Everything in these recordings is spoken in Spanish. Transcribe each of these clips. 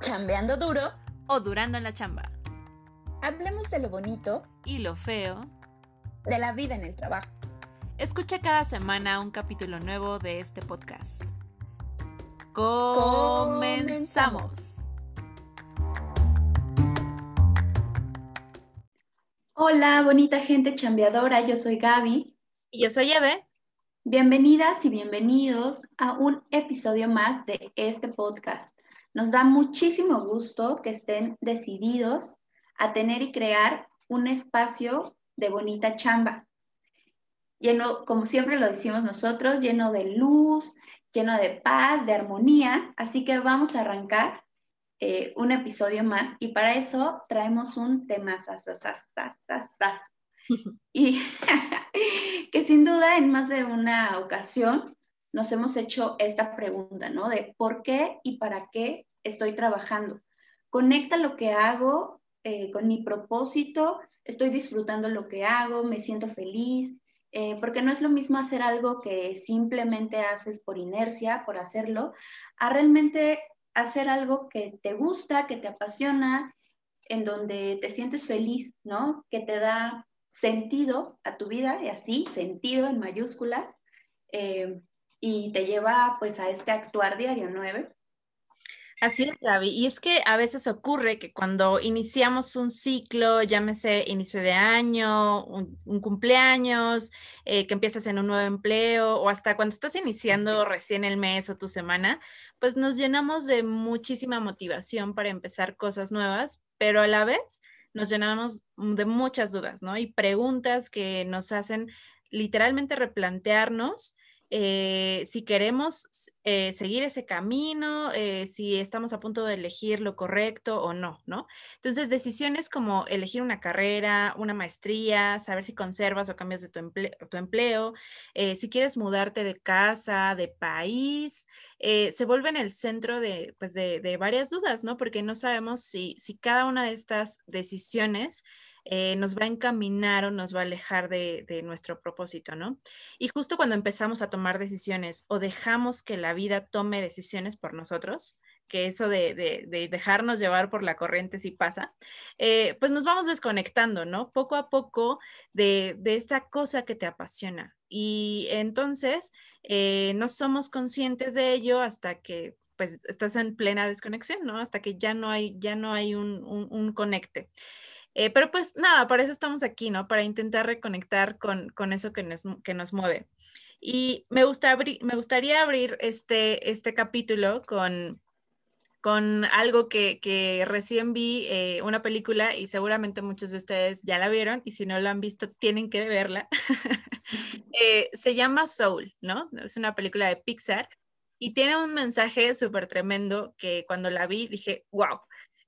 chambeando duro o durando en la chamba. Hablemos de lo bonito y lo feo de la vida en el trabajo. Escucha cada semana un capítulo nuevo de este podcast. Comenzamos. Hola, bonita gente chambeadora, yo soy Gaby. Y yo soy Eve. Bienvenidas y bienvenidos a un episodio más de este podcast. Nos da muchísimo gusto que estén decididos a tener y crear un espacio de bonita chamba. Lleno, como siempre lo decimos nosotros, lleno de luz, lleno de paz, de armonía. Así que vamos a arrancar eh, un episodio más y para eso traemos un tema y que sin duda en más de una ocasión nos hemos hecho esta pregunta, ¿no? De por qué y para qué estoy trabajando. Conecta lo que hago eh, con mi propósito, estoy disfrutando lo que hago, me siento feliz, eh, porque no es lo mismo hacer algo que simplemente haces por inercia, por hacerlo, a realmente hacer algo que te gusta, que te apasiona, en donde te sientes feliz, ¿no? Que te da sentido a tu vida, y así, sentido en mayúsculas, eh, y te lleva pues a este actuar diario, nueve. Así es, Gaby. Y es que a veces ocurre que cuando iniciamos un ciclo, llámese inicio de año, un, cumpleaños, eh, que empiezas en un nuevo empleo o hasta cuando estás iniciando recién el mes o tu semana, pues nos llenamos de muchísima motivación para empezar cosas nuevas, pero a la vez nos llenamos de muchas dudas, ¿no? Y preguntas que nos hacen literalmente replantearnos eh, si queremos eh, seguir ese camino, eh, si estamos a punto de elegir lo correcto o no, ¿no? Entonces, decisiones como elegir una carrera, una maestría, saber si conservas o cambias de tu, empleo, si quieres mudarte de casa, de país, se vuelven el centro de, pues de, varias dudas, ¿no? Porque no sabemos si, si cada una de estas decisiones eh, nos va a encaminar o nos va a alejar de, nuestro propósito, ¿no? Y justo cuando empezamos a tomar decisiones o dejamos que la vida tome decisiones por nosotros, que eso de, dejarnos llevar por la corriente sí pasa, eh, pues nos vamos desconectando, ¿no? Poco a poco de, esta cosa que te apasiona. Y entonces eh, no somos conscientes de ello hasta que pues estás en plena desconexión, ¿no? Hasta que ya no hay, ya no hay un, un conecte. Eh, pero pues nada, para eso estamos aquí, ¿no? Para intentar reconectar con, eso que nos, que nos mueve. Y me, gusta me gustaría abrir este, este capítulo con, con algo que, recién vi, eh, una película, y seguramente muchos de ustedes ya la vieron, y si no la han visto, tienen que verla. Eh, se llama Soul, ¿no? Es una película de Pixar y tiene un mensaje súper tremendo que cuando la vi dije, wow,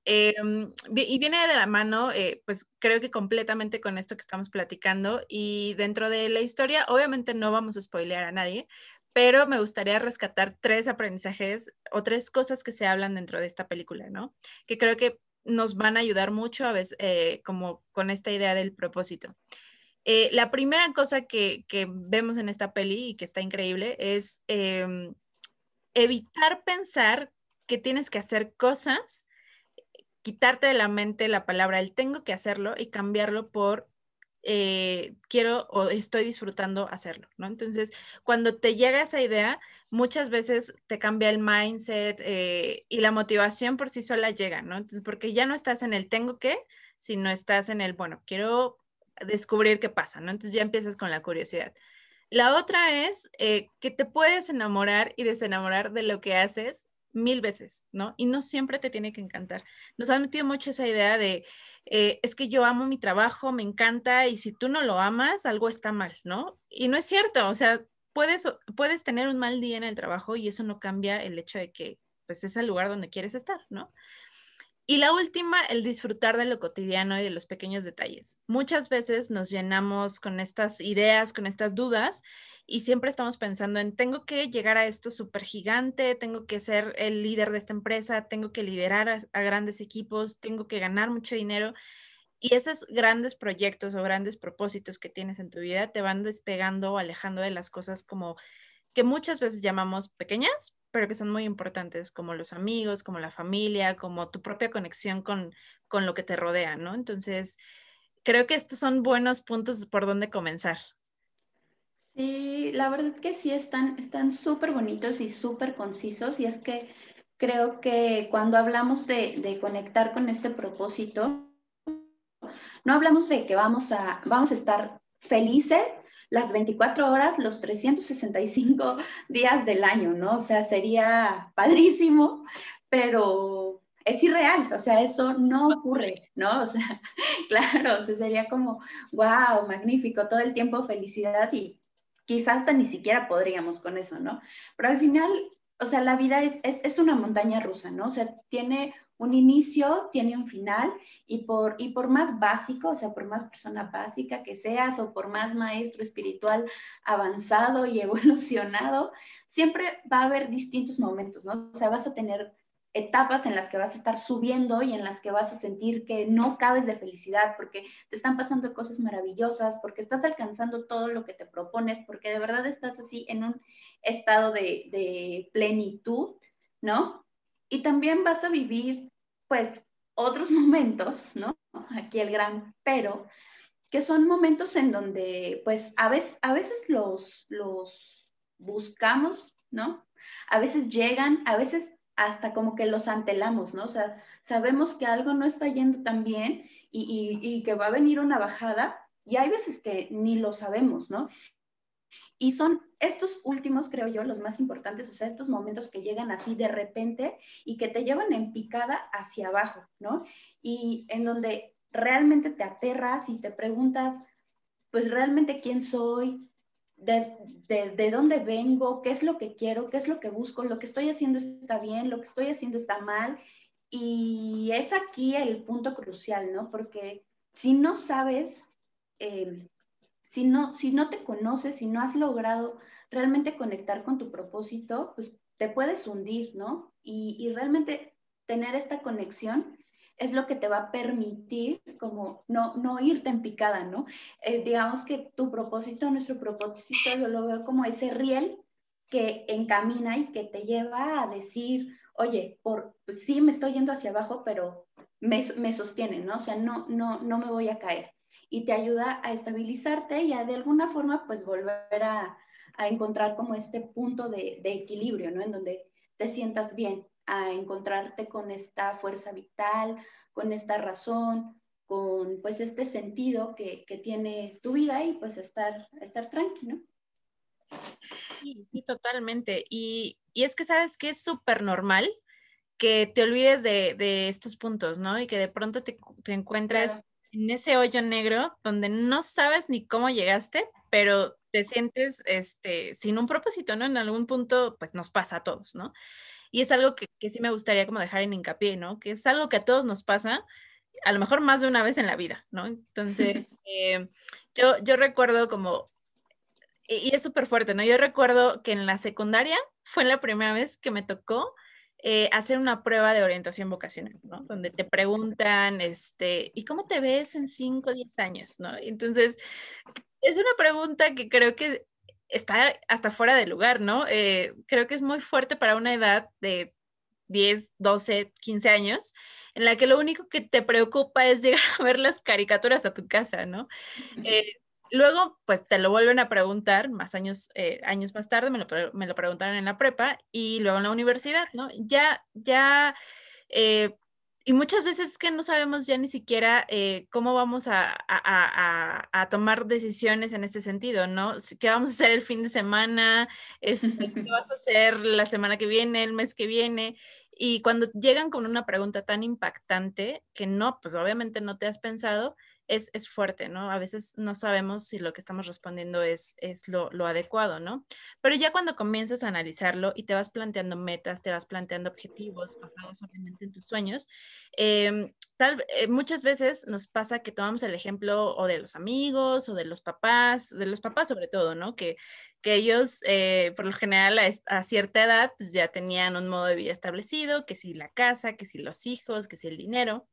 Em, y viene de la mano, eh, pues creo que completamente con esto que estamos platicando. Y dentro de la historia, obviamente no vamos a spoilear a nadie, pero me gustaría rescatar tres aprendizajes o tres cosas que se hablan dentro de esta película, ¿no? Que creo que nos van a ayudar mucho a veces, eh, como con esta idea del propósito. Eh, la primera cosa que, que, vemos en esta peli y que está increíble es em, evitar pensar que tienes que hacer cosas quitarte de la mente la palabra el tengo que hacerlo y cambiarlo por eh, quiero o estoy disfrutando hacerlo, ¿no? Entonces, cuando te llega esa idea, muchas veces te cambia el mindset eh, y la motivación por sí sola llega, ¿no? Entonces, porque ya no estás en el tengo que, sino estás en el, bueno, quiero descubrir qué pasa, ¿no? Entonces ya empiezas con la curiosidad. La otra es eh, que te puedes enamorar y desenamorar de lo que haces mil veces, ¿no? Y no siempre te tiene que encantar. Nos han metido mucho esa idea de, eh, es que yo amo mi trabajo, me encanta, y si tú no lo amas, algo está mal, ¿no? Y no es cierto, o sea, puedes, puedes tener un mal día en el trabajo y eso no cambia el hecho de que, pues, es el lugar donde quieres estar, ¿no? Y la última, el disfrutar de lo cotidiano y de los pequeños detalles. Muchas veces nos llenamos con estas ideas, con estas dudas y siempre estamos pensando en, tengo que llegar a esto súper gigante, tengo que ser el líder de esta empresa, tengo que liderar a, grandes equipos, tengo que ganar mucho dinero. Y esos grandes proyectos o grandes propósitos que tienes en tu vida te van despegando o alejando de las cosas como que muchas veces llamamos pequeñas, pero que son muy importantes, como los amigos, como la familia, como tu propia conexión con, con lo que te rodea, ¿no? Entonces, creo que estos son buenos puntos por donde comenzar. Sí, la verdad que sí, están súper bonitos y súper concisos y es que creo que cuando hablamos de, de, conectar con este propósito, no hablamos de que vamos a, vamos a estar felices las 24 horas, los 365 días del año, ¿no? O sea, sería padrísimo, pero es irreal, o sea, eso no ocurre, ¿no? O sea, claro, o sería como, wow, magnífico, todo el tiempo felicidad y quizás hasta ni siquiera podríamos con eso, ¿no? Pero al final, o sea, la vida es, es, es una montaña rusa, ¿no? O sea, tiene un inicio, tiene un final y por, y por más básico, o sea, por más persona básica que seas o por más maestro espiritual avanzado y evolucionado, siempre va a haber distintos momentos, ¿no? O sea, vas a tener etapas en las que vas a estar subiendo y en las que vas a sentir que no cabes de felicidad porque te están pasando cosas maravillosas, porque estás alcanzando todo lo que te propones, porque de verdad estás así en un estado de, de plenitud, ¿no? Y también vas a vivir, pues, otros momentos, ¿no? Aquí el gran pero, que son momentos en donde, pues, a veces, a veces los, los buscamos, ¿no? A veces llegan, a veces hasta como que los antelamos, ¿no? O sea, sabemos que algo no está yendo tan bien y, y, y que va a venir una bajada y hay veces que ni lo sabemos, ¿no? Y son estos últimos, creo yo, los más importantes, o sea, estos momentos que llegan así de repente y que te llevan en picada hacia abajo, ¿no? Y en donde realmente te aterras y te preguntas, pues realmente quién soy, de, de, de, dónde vengo, qué es lo que quiero, qué es lo que busco, lo que estoy haciendo está bien, lo que estoy haciendo está mal. Y es aquí el punto crucial, ¿no? Porque si no sabes eh, si no, si no te conoces, si no has logrado realmente conectar con tu propósito, pues te puedes hundir, ¿no? Y, y realmente tener esta conexión es lo que te va a permitir como no, no irte en picada, ¿no? Eh, digamos que tu propósito, nuestro propósito, yo lo veo como ese riel que encamina y que te lleva a decir, oye, por, pues sí me estoy yendo hacia abajo, pero me, me sostiene, ¿no? O sea, no, no, no me voy a caer y te ayuda a estabilizarte y a de alguna forma pues volver a, a encontrar como este punto de, de, equilibrio, ¿no? En donde te sientas bien, a encontrarte con esta fuerza vital, con esta razón, con pues este sentido que, que tiene tu vida y pues estar, estar tranquilo. Sí, sí, totalmente. Y, y es que sabes que es súper normal que te olvides de, de, estos puntos, ¿no? Y que de pronto te, te encuentres claro en ese hoyo negro donde no sabes ni cómo llegaste, pero te sientes este, sin un propósito, ¿no? En algún punto, pues nos pasa a todos, ¿no? Y es algo que, que sí me gustaría como dejar en hincapié, ¿no? Que es algo que a todos nos pasa, a lo mejor más de una vez en la vida, ¿no? Entonces, eh, yo, yo recuerdo como, y, y es súper fuerte, ¿no? Yo recuerdo que en la secundaria fue la primera vez que me tocó eh, hacer una prueba de orientación vocacional, ¿no? Donde te preguntan, este, ¿y cómo te ves en 5 o 10 años, ¿no? Entonces, es una pregunta que creo que está hasta fuera de lugar, ¿no? Eh, creo que es muy fuerte para una edad de 10, 12, 15 años, en la que lo único que te preocupa es llegar a ver las caricaturas a tu casa, ¿no? Eh, Luego, pues te lo vuelven a preguntar más años, eh, años más tarde, me lo, me lo, preguntaron en la prepa y luego en la universidad, ¿no? Ya, ya, eh, y muchas veces que no sabemos ya ni siquiera eh, cómo vamos a, a, a, a, tomar decisiones en este sentido, ¿no? ¿Qué vamos a hacer el fin de semana? Este, ¿Qué vas a hacer la semana que viene, el mes que viene? Y cuando llegan con una pregunta tan impactante que no, pues obviamente no te has pensado, es, fuerte, ¿no? A veces no sabemos si lo que estamos respondiendo es, es lo, lo, adecuado, ¿no? Pero ya cuando comienzas a analizarlo y te vas planteando metas, te vas planteando objetivos basados obviamente en tus sueños, eh, tal, eh, muchas veces nos pasa que tomamos el ejemplo o de los amigos o de los papás, de los papás sobre todo, ¿no? Que, que ellos, eh, por lo general, a, a, cierta edad, pues ya tenían un modo de vida establecido, que si la casa, que si los hijos, que si el dinero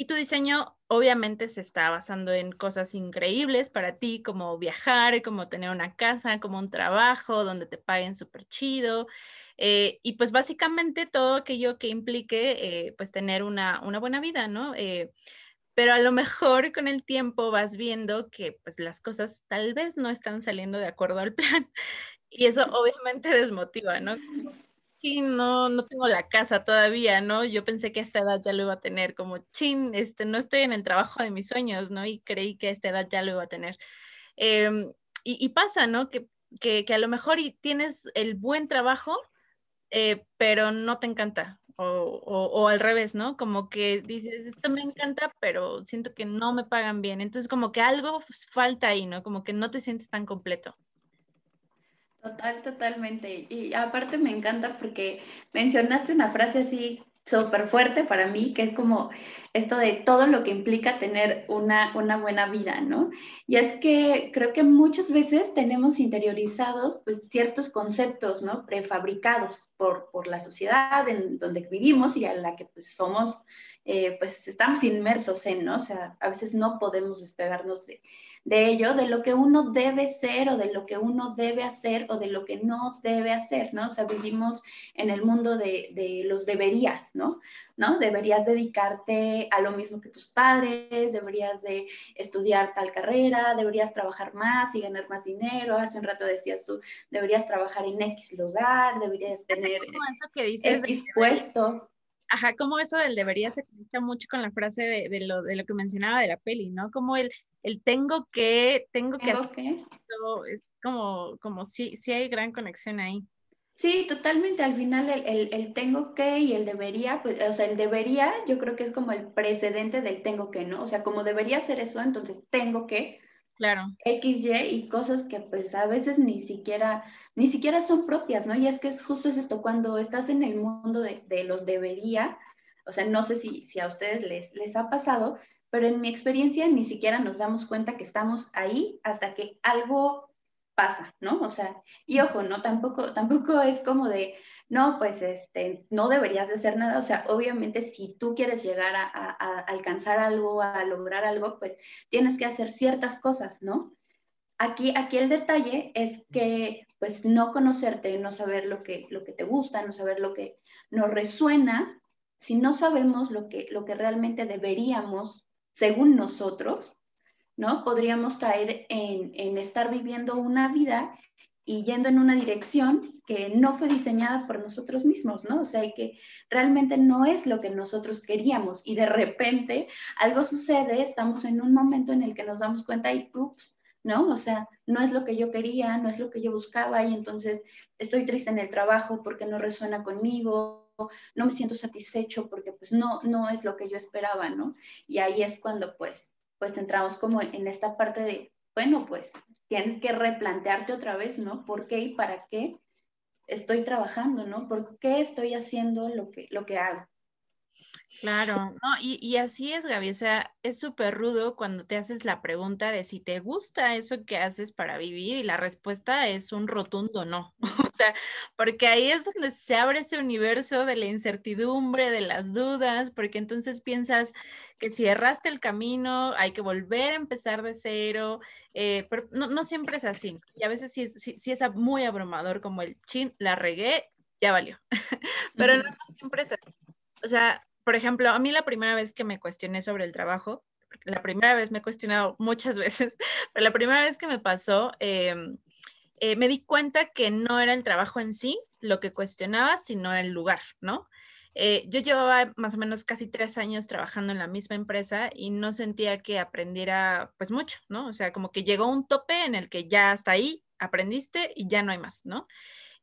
Y tu diseño obviamente se está basando en cosas increíbles para ti, como viajar, como tener una casa, como un trabajo donde te paguen súper chido. Eh, y pues básicamente todo aquello que implique eh, pues tener una, una, buena vida, ¿no? Eh, pero a lo mejor con el tiempo vas viendo que pues las cosas tal vez no están saliendo de acuerdo al plan y eso obviamente desmotiva, ¿no? Sí, no, no tengo la casa todavía, ¿no? Yo pensé que a esta edad ya lo iba a tener, como, chin, este, no estoy en el trabajo de mis sueños, ¿no? Y creí que a esta edad ya lo iba a tener. Em, y, pasa, ¿no? Que, que, a lo mejor tienes el buen trabajo, eh, pero no te encanta. O, o, al revés, ¿no? Como que dices, esto me encanta, pero siento que no me pagan bien. Entonces, como que algo falta ahí, ¿no? Como que no te sientes tan completo. Total, totalmente. Y aparte me encanta porque mencionaste una frase así súper fuerte para mí, que es como esto de todo lo que implica tener una, una buena vida, ¿no? Y es que creo que muchas veces tenemos interiorizados pues, ciertos conceptos, ¿no? Prefabricados por, por la sociedad en donde vivimos y a la que pues, somos, eh, pues estamos inmersos en, ¿no? O sea, a veces no podemos despegarnos de, de ello, de lo que uno debe ser o de lo que uno debe hacer o de lo que no debe hacer, ¿no? O sea, vivimos en el mundo de, los deberías, ¿no? ¿no? Deberías dedicarte a lo mismo que tus padres, deberías de estudiar tal carrera, deberías trabajar más y ganar más dinero. Hace un rato decías tú, deberías trabajar en X lugar, deberías tener eso que dices X puesto ajá, como eso del debería se conecta mucho con la frase de, lo, de lo que mencionaba de la peli, ¿no? Como el, el tengo que, tengo que hacer. Es como, como sí, sí hay gran conexión ahí. Sí, totalmente. Al final el, el, tengo que y el debería, pues, o sea, el debería yo creo que es como el precedente del tengo que, ¿no? O sea, como debería hacer eso, entonces tengo que, Claro. X, Y y cosas que pues a veces ni siquiera, ni siquiera son propias, ¿no? Y es que es justo es esto, cuando estás en el mundo de, de los debería, o sea, no sé si, si a ustedes les, les ha pasado, pero en mi experiencia ni siquiera nos damos cuenta que estamos ahí hasta que algo pasa, ¿no? O sea, y ojo, ¿no? Tampoco, tampoco es como de, no, pues este, no deberías de hacer nada. O sea, obviamente si tú quieres llegar a, alcanzar algo, a lograr algo, pues tienes que hacer ciertas cosas, ¿no? Aquí, aquí el detalle es que pues no conocerte, no saber lo que, lo que te gusta, no saber lo que nos resuena, si no sabemos lo que, lo que realmente deberíamos, según nosotros, ¿no? Podríamos caer en, en estar viviendo una vida y yendo en una dirección que no fue diseñada por nosotros mismos, ¿no? O sea, que realmente no es lo que nosotros queríamos y de repente algo sucede, estamos en un momento en el que nos damos cuenta y, ups, ¿no? O sea, no es lo que yo quería, no es lo que yo buscaba y entonces estoy triste en el trabajo porque no resuena conmigo, no me siento satisfecho porque pues no, no es lo que yo esperaba, ¿no? Y ahí es cuando pues, pues entramos como en esta parte de, bueno, pues tienes que replantearte otra vez, ¿no? ¿Por qué y para qué estoy trabajando, ¿no? ¿Por qué estoy haciendo lo que, lo que hago? Claro, no, y, y, así es, Gaby, o sea, es súper rudo cuando te haces la pregunta de si te gusta eso que haces para vivir y la respuesta es un rotundo no, o sea, porque ahí es donde se abre ese universo de la incertidumbre, de las dudas, porque entonces piensas que si erraste el camino hay que volver a empezar de cero, eh, pero no, no, siempre es así, y a veces sí, sí, sí es muy abrumador como el chin, la regué, ya valió, pero no, no siempre es así. O sea, por ejemplo, a mí la primera vez que me cuestioné sobre el trabajo, la primera vez me he cuestionado muchas veces, pero la primera vez que me pasó, em, eh, me di cuenta que no era el trabajo en sí lo que cuestionaba, sino el lugar, ¿no? Eh, yo llevaba más o menos casi tres años trabajando en la misma empresa y no sentía que aprendiera pues mucho, ¿no? O sea, como que llegó un tope en el que ya hasta ahí aprendiste y ya no hay más, ¿no?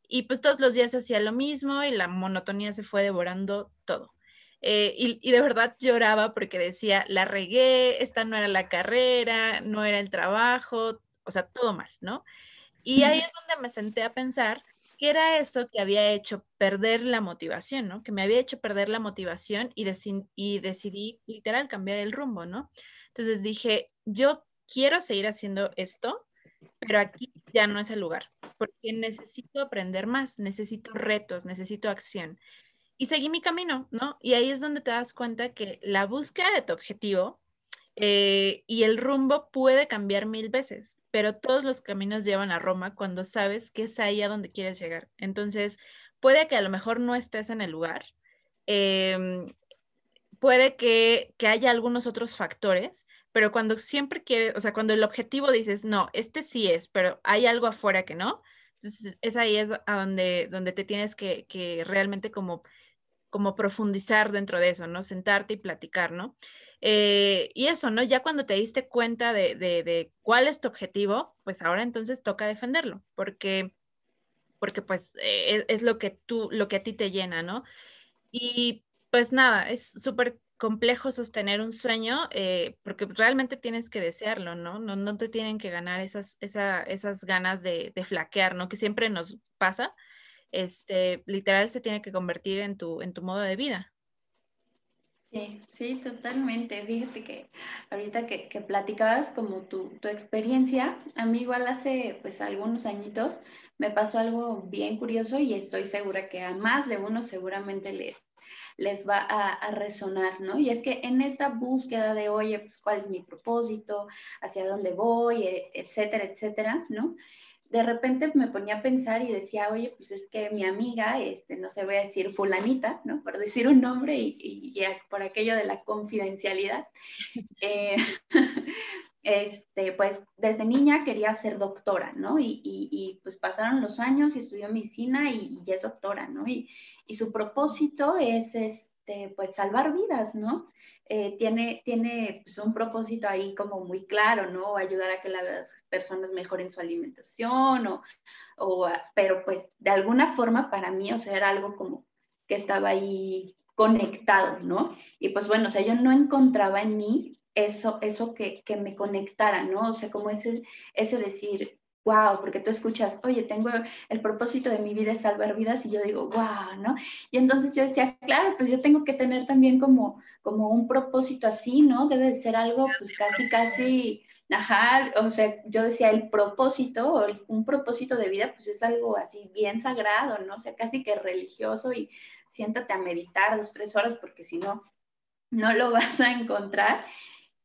Y pues todos los días hacía lo mismo y la monotonía se fue devorando todo. Eh, y, de verdad lloraba porque decía, la regué, esta no era la carrera, no era el trabajo, o sea, todo mal, ¿no? Y ahí es donde me senté a pensar qué era eso que había hecho perder la motivación, ¿no? Que me había hecho perder la motivación y, y decidí literal cambiar el rumbo, ¿no? Entonces dije, yo quiero seguir haciendo esto, pero aquí ya no es el lugar, porque necesito aprender más, necesito retos, necesito acción. Y seguí mi camino, ¿no? Y ahí es donde te das cuenta que la búsqueda de tu objetivo eh, y el rumbo puede cambiar mil veces, pero todos los caminos llevan a Roma cuando sabes que es ahí a donde quieres llegar. Entonces, puede que a lo mejor no estés en el lugar, em, puede que, que, haya algunos otros factores, pero cuando siempre quieres, o sea, cuando el objetivo dices, no, este sí es, pero hay algo afuera que no, entonces es ahí es a donde, donde te tienes que, que realmente como como profundizar dentro de eso, ¿no? Sentarte y platicar, ¿no? Eh, y eso, ¿no? Ya cuando te diste cuenta de, de, cuál es tu objetivo, pues ahora entonces toca defenderlo, porque, porque pues eh, es, lo que tú, lo que a ti te llena, ¿no? Y pues nada, es súper complejo sostener un sueño eh, porque realmente tienes que desearlo, ¿no? No, te tienen que ganar esas, esa, esas ganas de, de, flaquear, ¿no? Que siempre nos pasa este, literal se tiene que convertir en tu, en tu modo de vida. Sí, sí, totalmente. Fíjate que ahorita que, que platicabas como tu, tu, experiencia, a mí igual hace pues algunos añitos me pasó algo bien curioso y estoy segura que a más de uno seguramente les, les va a, a, resonar, ¿no? Y es que en esta búsqueda de, oye, pues cuál es mi propósito, hacia dónde voy, e, etcétera, etcétera, ¿no? De repente me ponía a pensar y decía, oye, pues es que mi amiga, este, no se voy a decir fulanita, ¿no? Por decir un nombre y, y, por aquello de la confidencialidad, eh, este, pues desde niña quería ser doctora, ¿no? Y, y, pues pasaron los años y estudió medicina y, es doctora, ¿no? Y, su propósito es, este, pues, salvar vidas, ¿no? Eh, tiene, tiene pues, un propósito ahí como muy claro, ¿no? Ayudar a que las personas mejoren su alimentación, o, o, pero pues de alguna forma para mí, o sea, era algo como que estaba ahí conectado, ¿no? Y pues bueno, o sea, yo no encontraba en mí eso, eso que, que me conectara, ¿no? O sea, como ese, ese decir, wow, porque tú escuchas, oye, tengo el propósito de mi vida es salvar vidas y yo digo, wow, ¿no? Y entonces yo decía, claro, pues yo tengo que tener también como, como un propósito así, ¿no? Debe de ser algo pues casi, casi, ajá, o sea, yo decía, el propósito, un propósito de vida, pues es algo así bien sagrado, ¿no? O sea, casi que religioso y siéntate a meditar dos, tres horas porque si no, no lo vas a encontrar.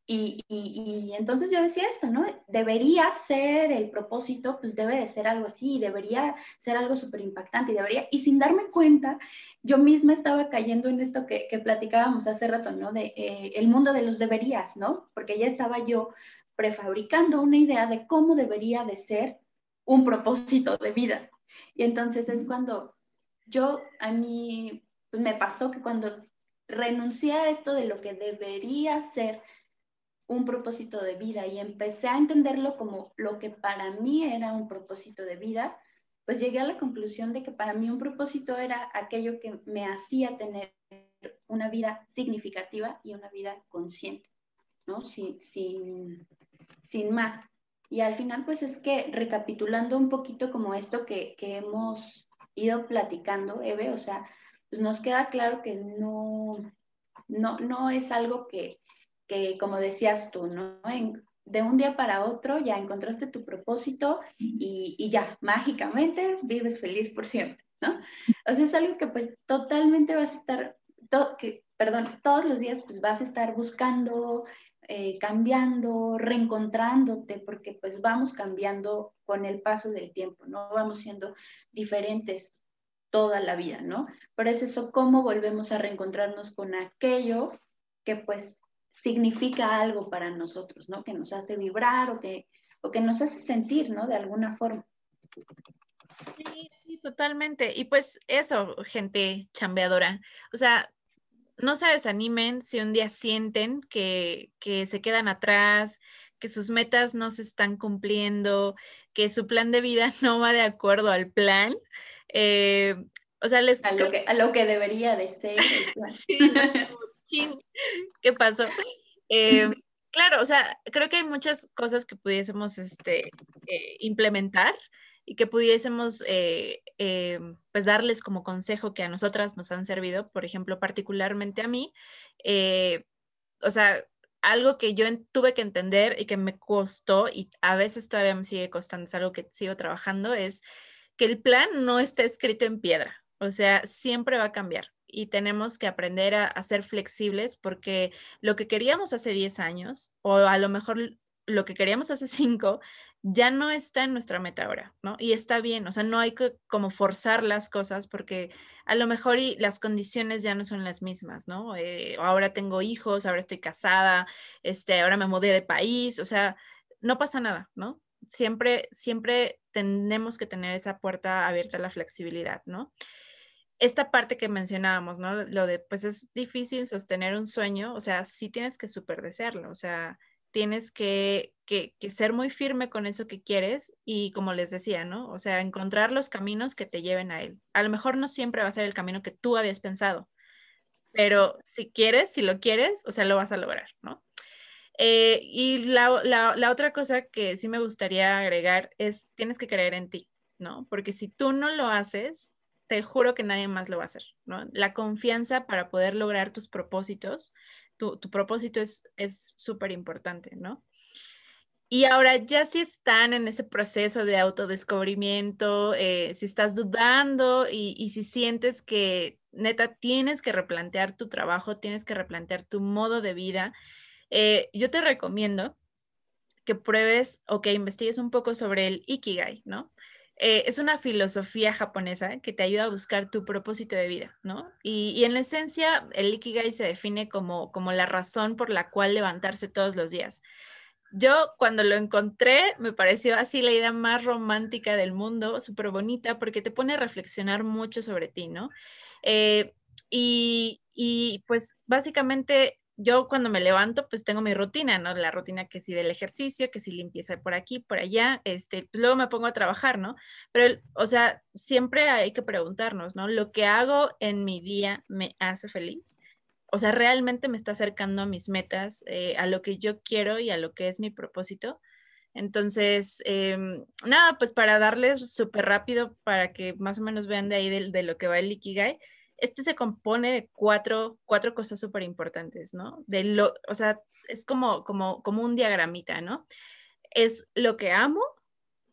Y, entonces yo decía esto, ¿no? Debería ser el propósito, pues debe de ser algo así, debería ser algo súper impactante y debería, y sin darme cuenta, yo misma estaba cayendo en esto que, platicábamos hace rato, ¿no? De eh, el mundo de los deberías, ¿no? Porque ya estaba yo prefabricando una idea de cómo debería de ser un propósito de vida. Y entonces es cuando yo, a mí, pues me pasó que cuando renuncié a esto de lo que debería ser un propósito de vida y empecé a entenderlo como lo que para mí era un propósito de vida, pues llegué a la conclusión de que para mí un propósito era aquello que me hacía tener una vida significativa y una vida consciente, ¿no? Sin, sin, sin más. Y al final, pues es que recapitulando un poquito como esto que, que hemos ido platicando, Eve, o sea, pues nos queda claro que no, no, no es algo que, que, como decías tú, ¿no? de un día para otro ya encontraste tu propósito y, y, ya, mágicamente vives feliz por siempre, ¿no? O sea, es algo que pues totalmente vas a estar, que, perdón, todos los días pues vas a estar buscando, eh, cambiando, reencontrándote, porque pues vamos cambiando con el paso del tiempo, ¿no? Vamos siendo diferentes toda la vida, ¿no? Pero es eso, cómo volvemos a reencontrarnos con aquello que pues significa algo para nosotros, ¿no? Que nos hace vibrar o que, o que nos hace sentir, ¿no? De alguna forma. Sí, sí, totalmente. Y pues eso, gente chambeadora. O sea, no se desanimen si un día sienten que, que se quedan atrás, que sus metas no se están cumpliendo, que su plan de vida no va de acuerdo al plan. Eh, o sea, les... A lo, que, a lo que debería de ser. sí, ¿qué pasó? Eh, claro, o sea, creo que hay muchas cosas que pudiésemos este, eh, implementar y que pudiésemos eh, pues darles como consejo que a nosotras nos han servido, por ejemplo, particularmente a mí, o sea, algo que yo tuve que entender y que me costó y a veces todavía me sigue costando, es algo que sigo trabajando, es que el plan no está escrito en piedra, o sea, siempre va a cambiar y tenemos que aprender a, ser flexibles porque lo que queríamos hace 10 años o a lo mejor lo que queríamos hace 5 ya no está en nuestra meta ahora, ¿no? Y está bien, o sea, no hay que como forzar las cosas porque a lo mejor y las condiciones ya no son las mismas, ¿no? Eh, ahora tengo hijos, ahora estoy casada, este, ahora me mudé de país, o sea, no pasa nada, ¿no? Siempre, siempre tenemos que tener esa puerta abierta a la flexibilidad, ¿no? Esta parte que mencionábamos, ¿no? Lo de, pues es difícil sostener un sueño, o sea, sí tienes que super desearlo, o sea, tienes que, ser muy firme con eso que quieres y como les decía, ¿no? O sea, encontrar los caminos que te lleven a él. A lo mejor no siempre va a ser el camino que tú habías pensado, pero si quieres, si lo quieres, o sea, lo vas a lograr, ¿no? Eh, y la, la, otra cosa que sí me gustaría agregar es, tienes que creer en ti, ¿no? Porque si tú no lo haces, te juro que nadie más lo va a hacer, ¿no? La confianza para poder lograr tus propósitos tu, propósito es súper importante, ¿no? Y ahora ya si están en ese proceso de autodescubrimiento, eh, si estás dudando y, si sientes que neta tienes que replantear tu trabajo, tienes que replantear tu modo de vida, eh, yo te recomiendo que pruebes o que investigues un poco sobre el Ikigai, ¿no? Eh, es una filosofía japonesa que te ayuda a buscar tu propósito de vida, ¿no? Y, en la esencia, el Ikigai se define como, como la razón por la cual levantarse todos los días. Yo cuando lo encontré me pareció así la idea más romántica del mundo, súper bonita, porque te pone a reflexionar mucho sobre ti, ¿no? Eh, y, y pues básicamente yo cuando me levanto, pues tengo mi rutina, ¿no? La rutina que sí del ejercicio, que sí limpieza por aquí, por allá, este, luego me pongo a trabajar, ¿no? Pero, o sea, siempre hay que preguntarnos, ¿no? ¿Lo que hago en mi día me hace feliz? O sea, ¿realmente me está acercando a mis metas, eh, a lo que yo quiero y a lo que es mi propósito? Entonces, em, nada, pues para darles súper rápido, para que más o menos vean de ahí de, de lo que va el Ikigai, este se compone de cuatro, cuatro cosas súper importantes, ¿no? De lo, o sea, es como, como, como un diagramita, ¿no? Es lo que amo,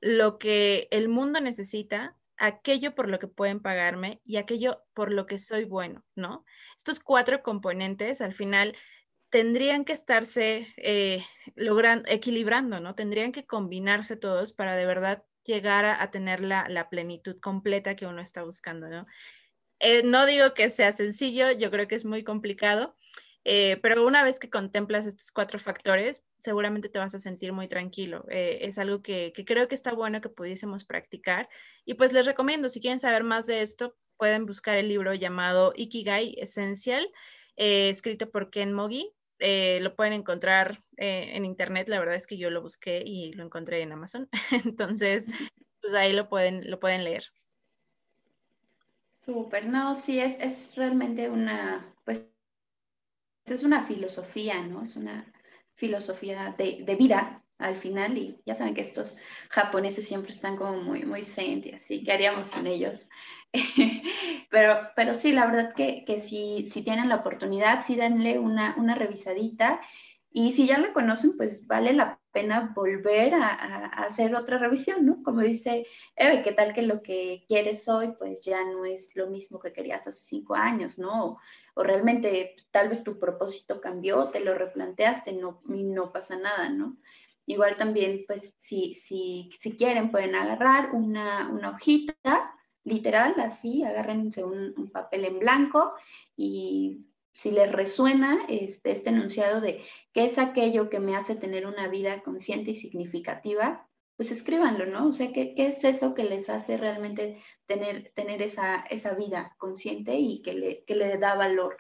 lo que el mundo necesita, aquello por lo que pueden pagarme y aquello por lo que soy bueno, ¿no? Estos cuatro componentes al final tendrían que estarse eh, logrando, equilibrando, ¿no? Tendrían que combinarse todos para de verdad llegar a, a tener la, la, plenitud completa que uno está buscando, ¿no? Eh, no digo que sea sencillo, yo creo que es muy complicado, eh, pero una vez que contemplas estos cuatro factores, seguramente te vas a sentir muy tranquilo. Eh, es algo que, creo que está bueno que pudiésemos practicar. Y pues les recomiendo, si quieren saber más de esto, pueden buscar el libro llamado Ikigai Essential, escrito por Ken Mogi. lo pueden encontrar en internet, la verdad es que yo lo busqué y lo encontré en Amazon. Entonces, pues ahí lo pueden, lo pueden leer. Súper, no, sí, es, es realmente una, pues, es una filosofía, ¿no? Es una filosofía de, de, vida al final y ya saben que estos japoneses siempre están como muy, muy zen así, ¿qué haríamos sin ellos? pero, pero sí, la verdad que, que si, si tienen la oportunidad, sí denle una, una revisadita y si ya la conocen, pues vale la pena volver a, hacer otra revisión, ¿no? Como dice Eve, ¿qué tal que lo que quieres hoy, pues ya no es lo mismo que querías hace cinco años, ¿no? O, realmente tal vez tu propósito cambió, te lo replanteaste, no, no pasa nada, ¿no? Igual también, pues si, si, si quieren, pueden agarrar una, una hojita, literal, así, agárrense un, un papel en blanco y si les resuena este, este enunciado de qué es aquello que me hace tener una vida consciente y significativa, pues escríbanlo, ¿no? O sea, ¿qué, qué es eso que les hace realmente tener, tener esa, esa vida consciente y que le, que le da valor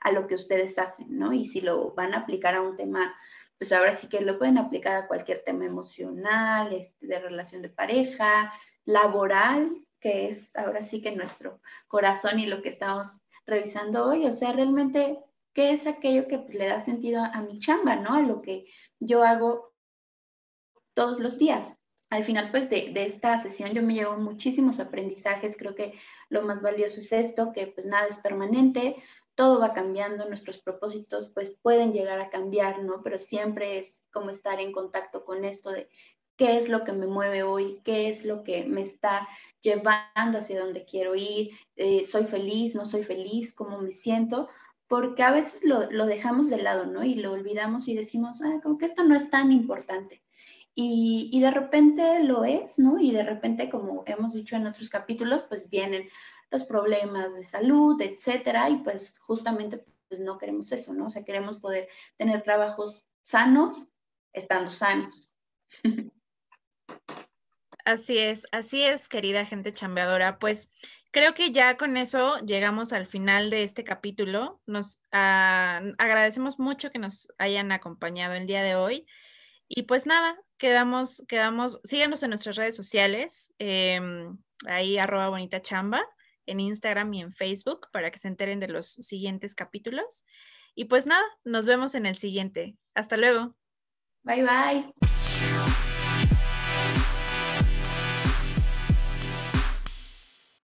a lo que ustedes hacen, ¿no? Y si lo van a aplicar a un tema, pues ahora sí que lo pueden aplicar a cualquier tema emocional, este, de relación de pareja, laboral, que es ahora sí que nuestro corazón y lo que estamos revisando hoy, o sea, realmente, ¿qué es aquello que le da sentido a, mi chamba, ¿no? A lo que yo hago todos los días. Al final, pues, de, de, esta sesión yo me llevo muchísimos aprendizajes. Creo que lo más valioso es esto, que pues nada es permanente, todo va cambiando, nuestros propósitos pues pueden llegar a cambiar, ¿no? Pero siempre es como estar en contacto con esto de qué es lo que me mueve hoy, qué es lo que me está llevando hacia donde quiero ir, eh, soy feliz, no soy feliz, cómo me siento, porque a veces lo, dejamos de lado, ¿no? Y lo olvidamos y decimos, ah, como que esto no es tan importante. Y, y, de repente lo es, ¿no? Y de repente, como hemos dicho en otros capítulos, pues vienen los problemas de salud, etcétera, y pues justamente pues no queremos eso, ¿no? O sea, queremos poder tener trabajos sanos, estando sanos. Así es, así es, querida gente chambeadora. Pues creo que ya con eso llegamos al final de este capítulo. Nos ah, agradecemos mucho que nos hayan acompañado el día de hoy. Y pues nada, quedamos, quedamos, síganos en nuestras redes sociales, em, ahí arroba bonita chamba, en Instagram y en Facebook para que se enteren de los siguientes capítulos. Y pues nada, nos vemos en el siguiente. Hasta luego. Bye bye.